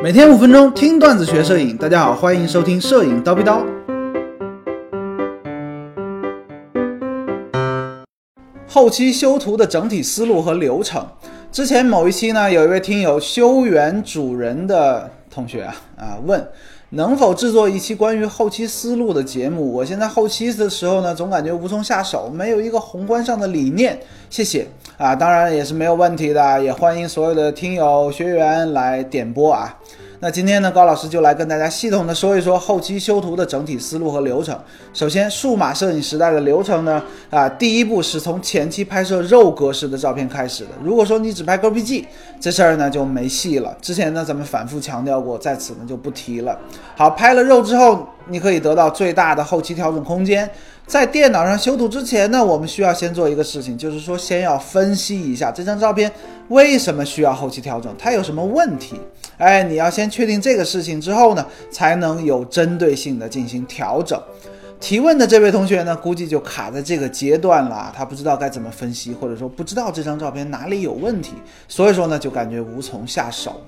每天五分钟听段子学摄影，大家好，欢迎收听摄影叨逼叨。后期修图的整体思路和流程，之前某一期呢，有一位听友修园主人的同学啊啊问。能否制作一期关于后期思路的节目？我现在后期的时候呢，总感觉无从下手，没有一个宏观上的理念。谢谢啊，当然也是没有问题的，也欢迎所有的听友学员来点播啊。那今天呢，高老师就来跟大家系统的说一说后期修图的整体思路和流程。首先，数码摄影时代的流程呢，啊，第一步是从前期拍摄肉格式的照片开始的。如果说你只拍 GPG，这事儿呢就没戏了。之前呢，咱们反复强调过，在此呢就不提了。好，拍了肉之后，你可以得到最大的后期调整空间。在电脑上修图之前呢，我们需要先做一个事情，就是说先要分析一下这张照片为什么需要后期调整，它有什么问题。哎，你要先确定这个事情之后呢，才能有针对性的进行调整。提问的这位同学呢，估计就卡在这个阶段了，他不知道该怎么分析，或者说不知道这张照片哪里有问题，所以说呢，就感觉无从下手。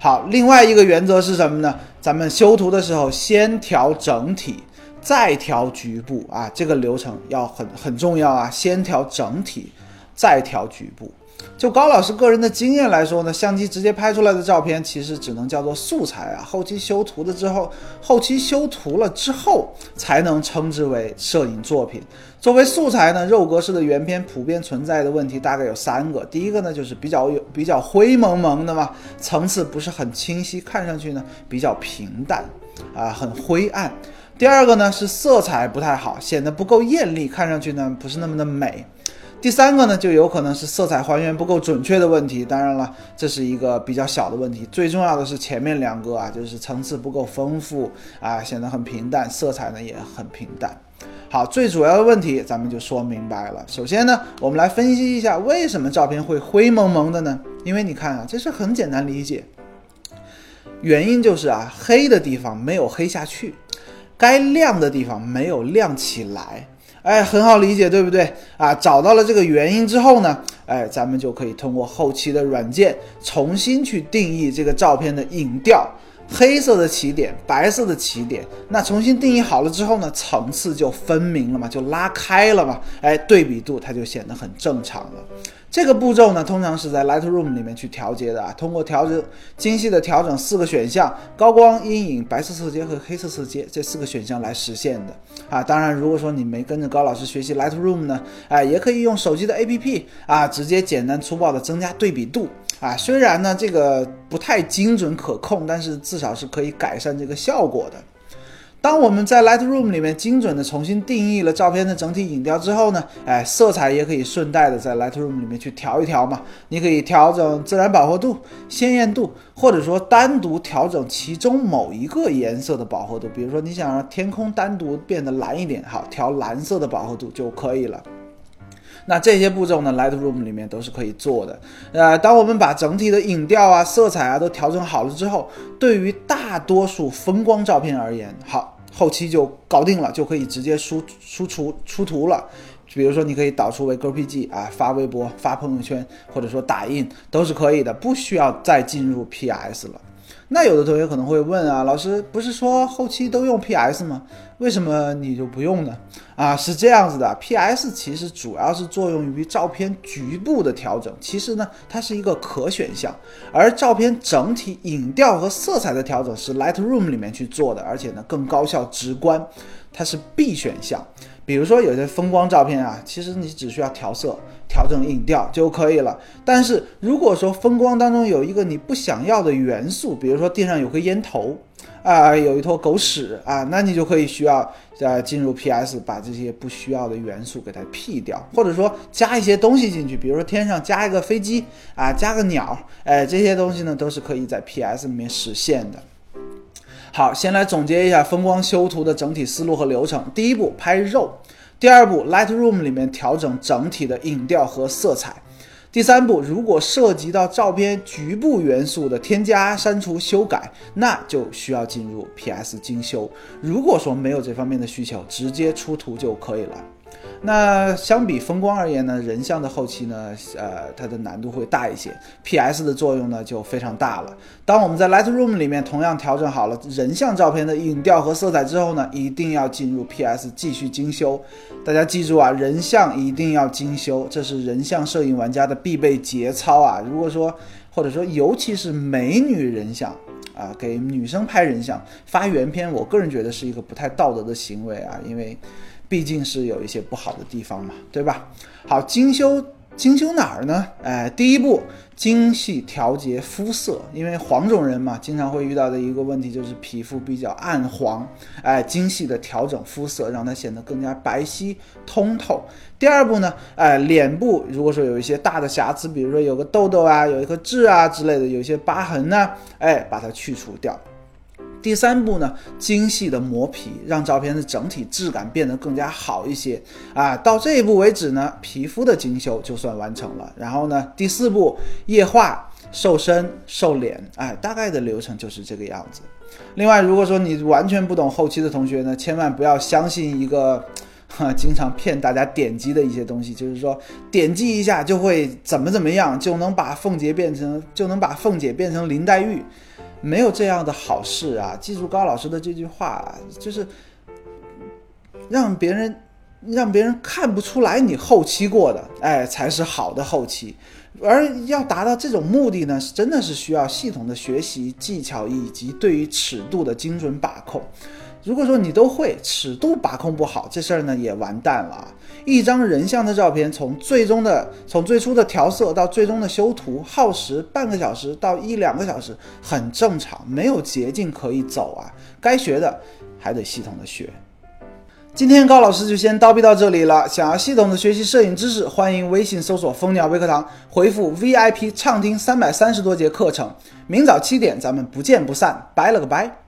好，另外一个原则是什么呢？咱们修图的时候先调整体。再调局部啊，这个流程要很很重要啊。先调整体，再调局部。就高老师个人的经验来说呢，相机直接拍出来的照片其实只能叫做素材啊。后期修图的之后，后期修图了之后才能称之为摄影作品。作为素材呢，肉格式的原片普遍存在的问题大概有三个。第一个呢，就是比较有比较灰蒙蒙的嘛，层次不是很清晰，看上去呢比较平淡啊，很灰暗。第二个呢是色彩不太好，显得不够艳丽，看上去呢不是那么的美。第三个呢就有可能是色彩还原不够准确的问题。当然了，这是一个比较小的问题。最重要的是前面两个啊，就是层次不够丰富啊，显得很平淡，色彩呢也很平淡。好，最主要的问题咱们就说明白了。首先呢，我们来分析一下为什么照片会灰蒙蒙的呢？因为你看啊，这是很简单理解，原因就是啊，黑的地方没有黑下去。该亮的地方没有亮起来，哎，很好理解，对不对啊？找到了这个原因之后呢，哎，咱们就可以通过后期的软件重新去定义这个照片的影调，黑色的起点，白色的起点，那重新定义好了之后呢，层次就分明了嘛，就拉开了嘛，哎，对比度它就显得很正常了。这个步骤呢，通常是在 Lightroom 里面去调节的啊。通过调整精细的调整四个选项：高光、阴影、白色色阶和黑色色阶这四个选项来实现的啊。当然，如果说你没跟着高老师学习 Lightroom 呢，哎，也可以用手机的 APP 啊，直接简单粗暴的增加对比度啊。虽然呢这个不太精准可控，但是至少是可以改善这个效果的。当我们在 Lightroom 里面精准的重新定义了照片的整体影调之后呢，哎，色彩也可以顺带的在 Lightroom 里面去调一调嘛。你可以调整自然饱和度、鲜艳度，或者说单独调整其中某一个颜色的饱和度。比如说你想让天空单独变得蓝一点，好，调蓝色的饱和度就可以了。那这些步骤呢，Lightroom 里面都是可以做的。呃，当我们把整体的影调啊、色彩啊都调整好了之后，对于大多数风光照片而言，好，后期就搞定了，就可以直接输输出出图了。比如说，你可以导出为 GPG 啊，发微博、发朋友圈，或者说打印都是可以的，不需要再进入 PS 了。那有的同学可能会问啊，老师不是说后期都用 PS 吗？为什么你就不用呢？啊，是这样子的，PS 其实主要是作用于照片局部的调整，其实呢它是一个可选项，而照片整体影调和色彩的调整是 Lightroom 里面去做的，而且呢更高效直观，它是必选项。比如说有些风光照片啊，其实你只需要调色、调整影调就可以了。但是如果说风光当中有一个你不想要的元素，比如说地上有个烟头啊，有一坨狗屎啊，那你就可以需要呃进入 PS 把这些不需要的元素给它 P 掉，或者说加一些东西进去，比如说天上加一个飞机啊，加个鸟，哎，这些东西呢都是可以在 PS 里面实现的。好，先来总结一下风光修图的整体思路和流程。第一步，拍肉；第二步，Lightroom 里面调整整体的影调和色彩；第三步，如果涉及到照片局部元素的添加、删除、修改，那就需要进入 PS 精修。如果说没有这方面的需求，直接出图就可以了。那相比风光而言呢，人像的后期呢，呃，它的难度会大一些，PS 的作用呢就非常大了。当我们在 Lightroom 里面同样调整好了人像照片的影调和色彩之后呢，一定要进入 PS 继续精修。大家记住啊，人像一定要精修，这是人像摄影玩家的必备节操啊。如果说或者说尤其是美女人像啊，给女生拍人像发原片，我个人觉得是一个不太道德的行为啊，因为。毕竟是有一些不好的地方嘛，对吧？好，精修精修哪儿呢？哎，第一步，精细调节肤色，因为黄种人嘛，经常会遇到的一个问题就是皮肤比较暗黄，哎，精细的调整肤色，让它显得更加白皙通透。第二步呢，哎，脸部如果说有一些大的瑕疵，比如说有个痘痘啊，有一颗痣啊之类的，有一些疤痕呢，哎，把它去除掉。第三步呢，精细的磨皮，让照片的整体质感变得更加好一些啊。到这一步为止呢，皮肤的精修就算完成了。然后呢，第四步液化、瘦身、瘦脸，哎，大概的流程就是这个样子。另外，如果说你完全不懂后期的同学呢，千万不要相信一个哈经常骗大家点击的一些东西，就是说点击一下就会怎么怎么样，就能把凤姐变成就能把凤姐变成林黛玉。没有这样的好事啊！记住高老师的这句话，就是让别人让别人看不出来你后期过的，哎，才是好的后期。而要达到这种目的呢，是真的是需要系统的学习技巧以及对于尺度的精准把控。如果说你都会尺度把控不好，这事儿呢也完蛋了。一张人像的照片，从最终的从最初的调色到最终的修图，耗时半个小时到一两个小时，很正常，没有捷径可以走啊。该学的还得系统的学。今天高老师就先叨逼到这里了。想要系统的学习摄影知识，欢迎微信搜索蜂鸟微课堂，回复 VIP 畅听三百三十多节课程。明早七点，咱们不见不散。拜了个拜。